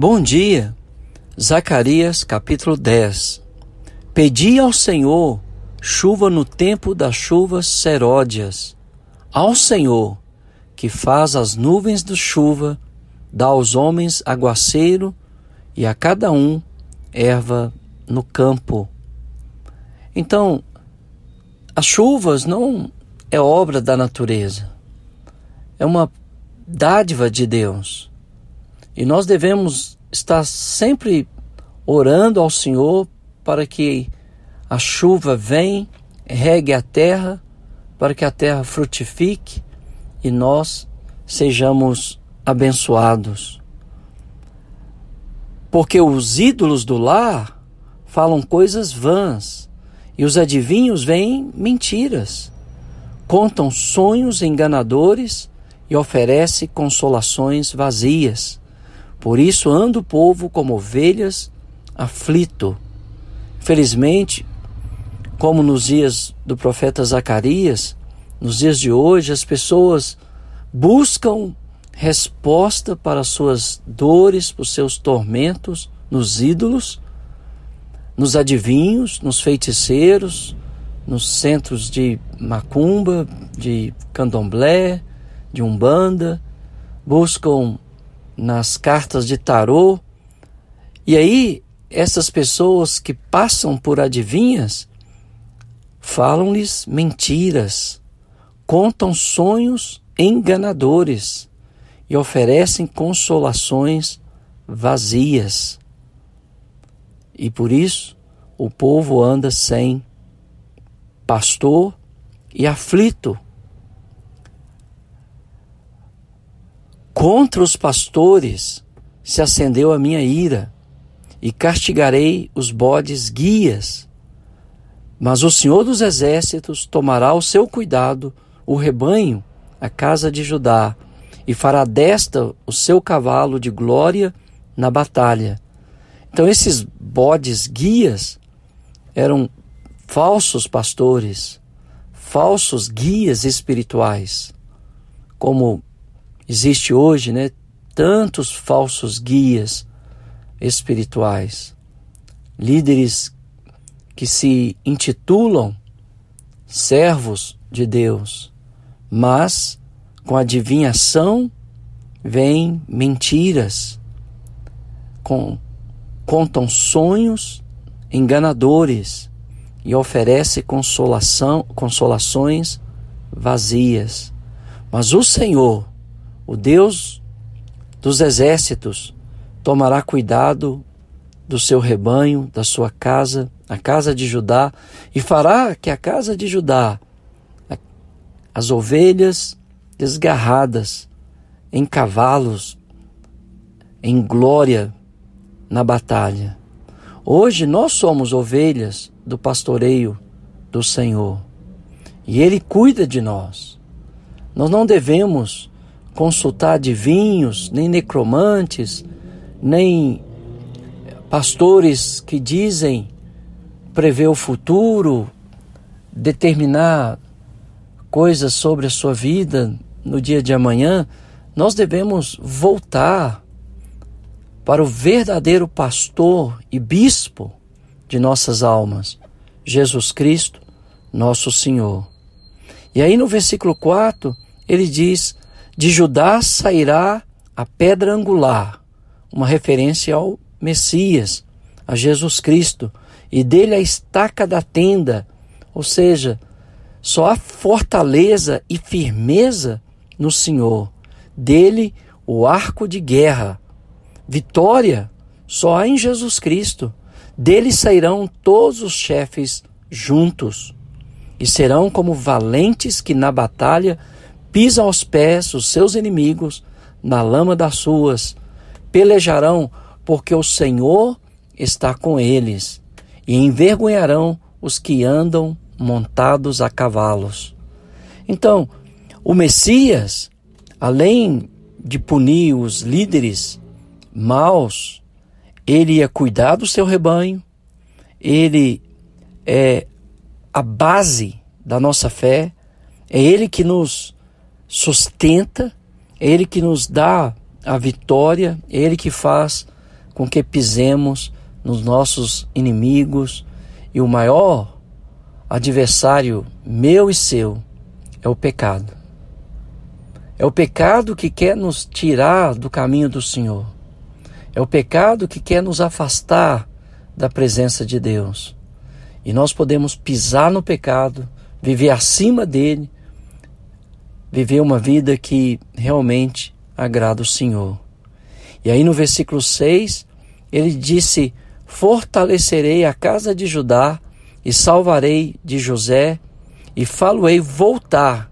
Bom dia, Zacarias capítulo 10. Pedi ao Senhor chuva no tempo das chuvas seródias. Ao Senhor, que faz as nuvens de chuva, dá aos homens aguaceiro e a cada um erva no campo. Então, as chuvas não é obra da natureza, é uma dádiva de Deus. E nós devemos estar sempre orando ao Senhor para que a chuva venha, regue a terra, para que a terra frutifique e nós sejamos abençoados. Porque os ídolos do lar falam coisas vãs e os adivinhos veem mentiras, contam sonhos enganadores e oferecem consolações vazias. Por isso anda o povo como ovelhas, aflito. Felizmente, como nos dias do profeta Zacarias, nos dias de hoje, as pessoas buscam resposta para suas dores, para os seus tormentos nos ídolos, nos adivinhos, nos feiticeiros, nos centros de macumba, de candomblé, de umbanda, buscam nas cartas de tarô. E aí, essas pessoas que passam por adivinhas falam-lhes mentiras, contam sonhos enganadores e oferecem consolações vazias. E por isso o povo anda sem pastor e aflito. Contra os pastores se acendeu a minha ira, e castigarei os bodes guias. Mas o Senhor dos Exércitos tomará o seu cuidado o rebanho, a casa de Judá, e fará desta o seu cavalo de glória na batalha. Então, esses bodes guias eram falsos pastores, falsos guias espirituais, como Existe hoje, né, tantos falsos guias espirituais, líderes que se intitulam servos de Deus, mas com adivinhação vêm mentiras, com, contam sonhos enganadores e oferece consolação, consolações vazias. Mas o Senhor o Deus dos exércitos tomará cuidado do seu rebanho, da sua casa, a casa de Judá, e fará que a casa de Judá, as ovelhas desgarradas em cavalos, em glória na batalha. Hoje nós somos ovelhas do pastoreio do Senhor e Ele cuida de nós. Nós não devemos consultar adivinhos, nem necromantes, nem pastores que dizem prever o futuro, determinar coisas sobre a sua vida no dia de amanhã, nós devemos voltar para o verdadeiro pastor e bispo de nossas almas, Jesus Cristo, nosso Senhor. E aí no versículo 4, ele diz: de Judá sairá a pedra angular, uma referência ao Messias, a Jesus Cristo, e dele a estaca da tenda, ou seja, só há fortaleza e firmeza no Senhor. Dele o arco de guerra. Vitória só há em Jesus Cristo. Dele sairão todos os chefes juntos e serão como valentes que na batalha pisam aos pés os seus inimigos na lama das suas, pelejarão, porque o Senhor está com eles, e envergonharão os que andam montados a cavalos. Então, o Messias, além de punir os líderes maus, ele ia cuidar do seu rebanho, ele é a base da nossa fé, é ele que nos sustenta, é Ele que nos dá a vitória, é Ele que faz com que pisemos nos nossos inimigos e o maior adversário meu e seu é o pecado. É o pecado que quer nos tirar do caminho do Senhor. É o pecado que quer nos afastar da presença de Deus. E nós podemos pisar no pecado, viver acima dele, viver uma vida que realmente agrada o Senhor. E aí no versículo 6, ele disse: Fortalecerei a casa de Judá e salvarei de José e falo-ei voltar,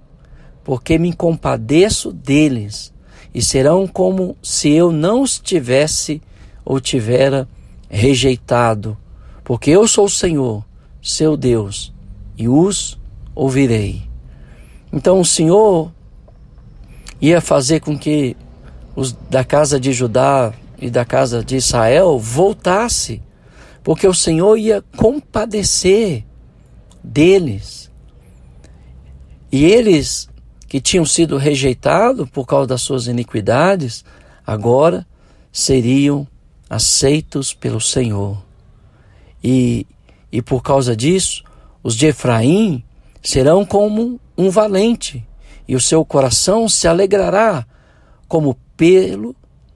porque me compadeço deles e serão como se eu não os tivesse ou tivera rejeitado, porque eu sou o Senhor, seu Deus, e os ouvirei. Então o Senhor ia fazer com que os da casa de Judá e da casa de Israel voltasse, porque o Senhor ia compadecer deles. E eles que tinham sido rejeitados por causa das suas iniquidades, agora seriam aceitos pelo Senhor. E, e por causa disso, os de Efraim serão como um valente, e o seu coração se alegrará como pelo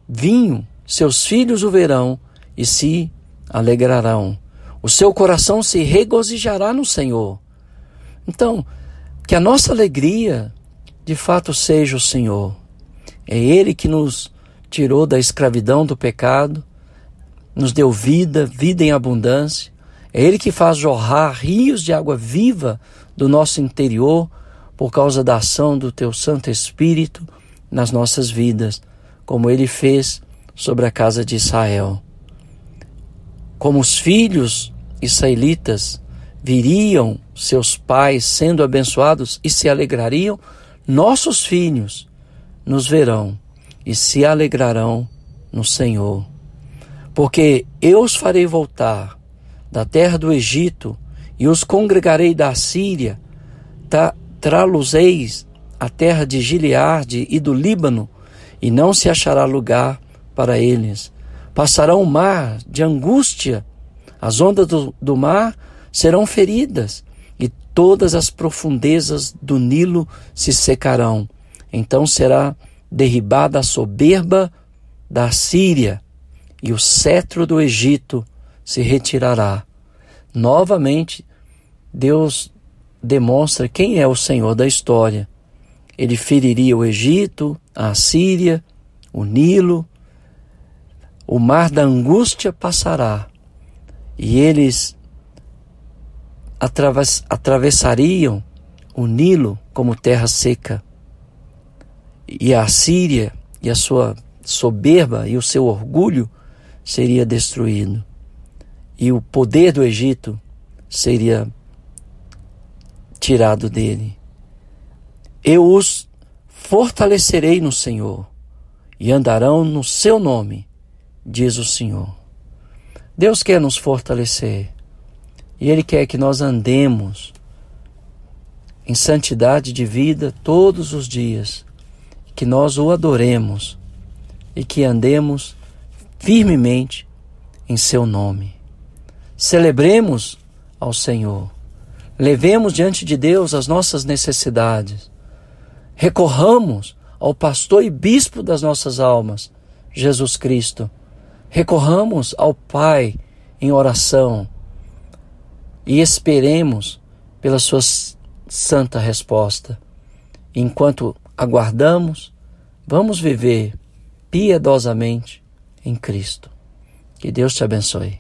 vinho. Seus filhos o verão e se alegrarão. O seu coração se regozijará no Senhor. Então, que a nossa alegria de fato seja o Senhor. É Ele que nos tirou da escravidão do pecado, nos deu vida, vida em abundância. É Ele que faz jorrar rios de água viva do nosso interior por causa da ação do Teu Santo Espírito nas nossas vidas, como Ele fez sobre a casa de Israel. Como os filhos israelitas viriam seus pais sendo abençoados e se alegrariam, nossos filhos nos verão e se alegrarão no Senhor. Porque eu os farei voltar da terra do Egito e os congregarei da Síria, trá-los-eis a terra de Gileade e do Líbano, e não se achará lugar para eles. Passarão o mar de angústia, as ondas do, do mar serão feridas, e todas as profundezas do Nilo se secarão. Então será derribada a soberba da Síria, e o cetro do Egito se retirará. Novamente, Deus demonstra quem é o Senhor da história. Ele feriria o Egito, a Síria, o Nilo, o mar da angústia passará e eles atravess atravessariam o Nilo como terra seca. E a Síria e a sua soberba e o seu orgulho seria destruído. E o poder do Egito seria tirado dele. Eu os fortalecerei no Senhor e andarão no seu nome, diz o Senhor. Deus quer nos fortalecer e Ele quer que nós andemos em santidade de vida todos os dias, que nós o adoremos e que andemos firmemente em Seu nome. Celebremos ao Senhor Levemos diante de Deus as nossas necessidades. Recorramos ao pastor e bispo das nossas almas, Jesus Cristo. Recorramos ao Pai em oração e esperemos pela sua santa resposta. Enquanto aguardamos, vamos viver piedosamente em Cristo. Que Deus te abençoe.